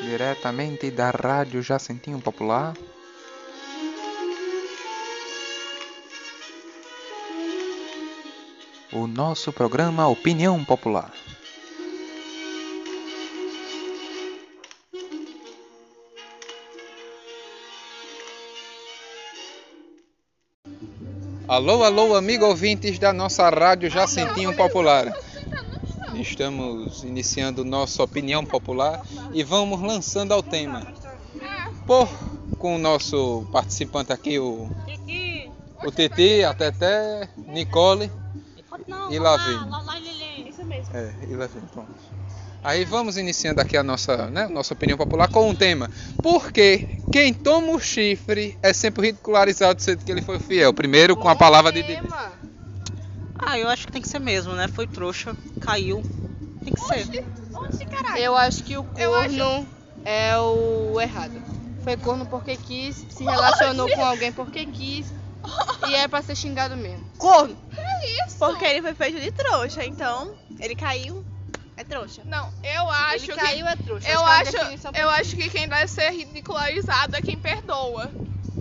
diretamente da Rádio Jacentinho Popular. O nosso programa Opinião Popular. Alô, alô, amigo ouvintes da nossa Rádio Jacentinho Popular. Estamos iniciando nossa opinião popular e vamos lançando ao tema. Por, com o nosso participante aqui, o, o Titi, a Teté, Nicole e Lavínia. É, e pronto. Aí vamos iniciando aqui a nossa, né, nossa opinião popular com um tema. Por que quem toma o chifre é sempre ridicularizado sendo que ele foi fiel? Primeiro com a palavra de Deus. Ah, eu acho que tem que ser mesmo, né? Foi trouxa, caiu. Tem que ser. Eu acho que o corno é o errado. Foi corno porque quis, se relacionou com alguém porque quis e é pra ser xingado mesmo. Corno! Porque ele foi feito de trouxa, então ele caiu, é trouxa. Não, eu acho Ele que. caiu é trouxa. eu é acho, eu acho que quem deve ser ridicularizado é quem perdoa.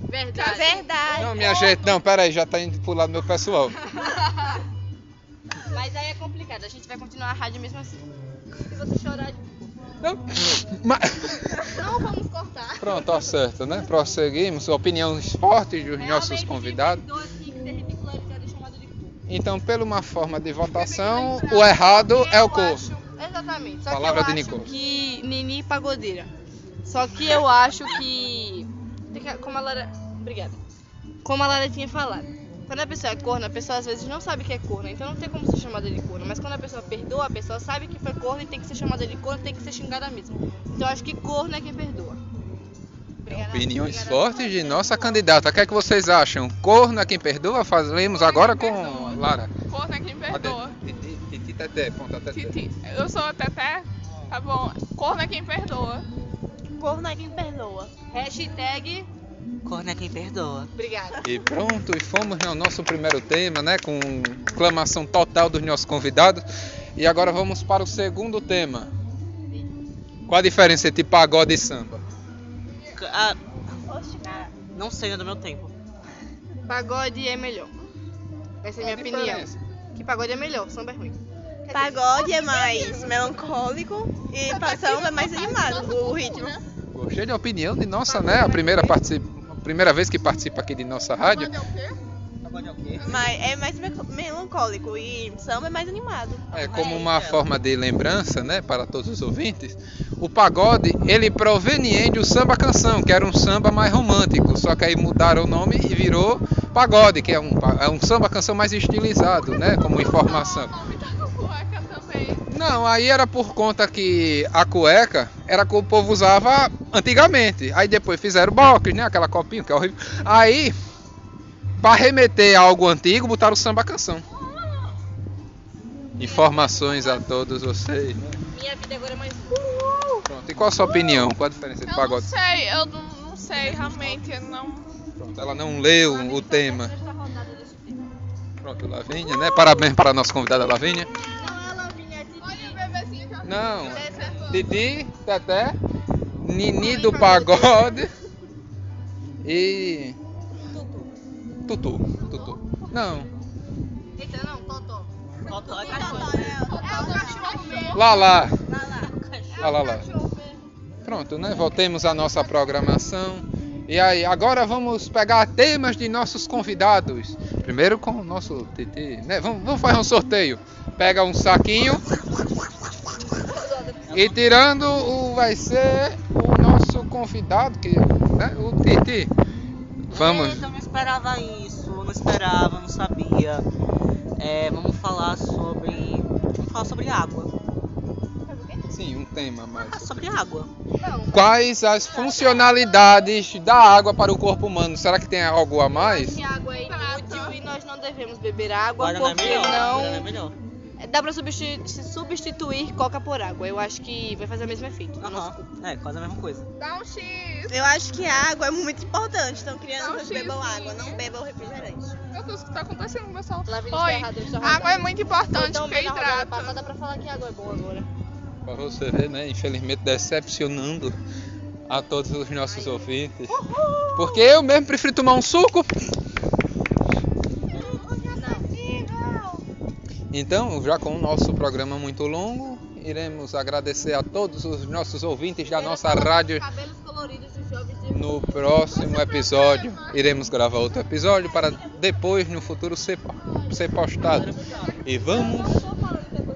Verdade. Verdade. Não, minha gente, não, pera aí, já tá indo pro lado do meu pessoal. Aí é complicado, a gente vai continuar a rádio mesmo assim. Se você chorar, Não, mas- não vamos cortar. Pronto, tá certo, né? Prosseguimos. Opiniões fortes dos nossos convidados. Então, pela uma forma de votação, o errado é o corno. Exatamente. Só Palavra que de eu acho Nicole. que Nini pagodeira. Só que eu acho que- Como a Lara. Obrigada. Como a Lara tinha falado. Quando a pessoa é corna, a pessoa às vezes não sabe que é corna, então não tem como ser chamada de corna. Mas quando a pessoa perdoa, a pessoa sabe que foi corno e tem que ser chamada de corno, tem que ser xingada mesmo. Então eu acho que corno é quem perdoa. Obrigada. Opiniões Obrigada. fortes de nossa candidata. O que é que vocês acham? Corno é quem perdoa? Fazemos agora com Lara. Corno é quem perdoa. Titi, Titi, Teté, ponta Teté. Titi, eu sou a Teté? Tá bom. Corno é quem perdoa. Corno é quem perdoa. Hashtag. Corno é quem perdoa. Obrigada. E pronto, e fomos no nosso primeiro tema, né? Com clamação total dos nossos convidados. E agora vamos para o segundo tema. Qual a diferença entre pagode e samba? Ah, não sei, é do meu tempo. Pagode é melhor. Essa é a minha Qual a opinião. diferença? Que pagode é melhor, samba é ruim. Pagode é mais melancólico e samba é mais animado, o ritmo. Gostei da opinião de nossa, né? A primeira, participa, a primeira vez que participa aqui de nossa rádio. É o quê? Mas é mais me- melancólico e samba é mais animado. É como uma forma de lembrança, né, para todos os ouvintes. O pagode, ele proveniente do samba canção, que era um samba mais romântico, só que aí mudaram o nome e virou pagode, que é um, é um samba canção mais estilizado, né, como informação. Não, aí era por conta que a cueca era que o povo usava antigamente. Aí depois fizeram box, né, aquela copinha que é horrível. Aí, para remeter a algo antigo, botaram o samba canção. Informações a todos vocês. Minha vida agora é mais. Pronto, e qual a sua opinião? Qual a diferença entre Eu não pagode? sei, eu não, não sei realmente. eu Não... Pronto, ela não leu o tema. Pronto, Lavínia, né? Parabéns para a nossa convidada Lavínia. Não, Didi, Teté, Nini do pagode e. Tutu. Tutu. Não, Eita, não, Totó. Totó é cachorro. É o cachorro. Lala. Ah, lá, lá. Pronto, né? Voltemos à nossa programação. E aí, agora vamos pegar temas de nossos convidados. Primeiro com o nosso TT, né? Vamos, vamos fazer um sorteio. Pega um saquinho. E tirando o vai ser o nosso convidado, que, né? O TT. Vamos. Eita, eu não esperava isso, eu não esperava, não sabia. É, vamos falar sobre. Vamos falar sobre água. Sim, um tema mais. Ah, sobre água. Quais as funcionalidades da água para o corpo humano? Será que tem algo a mais? Que água é inútil e nós não devemos beber água Guaraná é porque melhor. Guaraná é não. melhor. Dá pra substituir, substituir coca por água. Eu acho que vai fazer o mesmo efeito. no nosso Aham. É, quase a mesma coisa. Dá um X. Eu acho que a água é muito importante, então crianças Não, bebam sim. água, não bebam refrigerante. Meu Deus, o que tá acontecendo, pessoal? Lá vem está Oi. estão Água é muito importante Então, porque hidrata. passada pra falar que água é boa agora. Pra você ver, né? Infelizmente decepcionando a todos os nossos ouvintes. Porque eu mesmo prefiro tomar um suco. Então, já com o nosso programa muito longo, iremos agradecer a todos os nossos ouvintes da nossa rádio. Cabelos coloridos jovens de No próximo episódio, iremos gravar outro episódio para depois, no futuro, ser, ser postado. E vamos.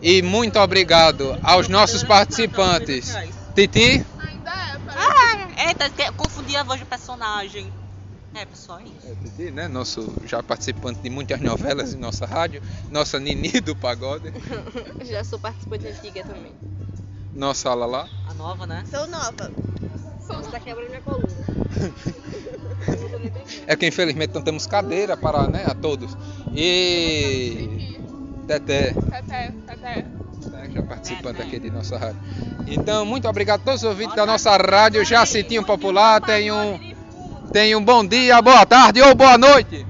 E muito obrigado aos nossos participantes. Titi, Ainda é. Ah, eita, confundi a voz do personagem. É, pessoal, é isso. É, Titi, né? Nosso já participante de muitas novelas em nossa rádio, nossa Nini do Pagode, Já sou participante antiga também. nossa Alalá. A nova, né? Sou nova. Você tá quebrando minha coluna. É que infelizmente não temos cadeira para né, a todos. E Teté, Até, até. né, já participante aqui de nossa rádio. Então, muito obrigado a todos os ouvintes da nossa rádio Jacitinho Popular. Tenham, tenham um bom dia, boa tarde ou boa noite.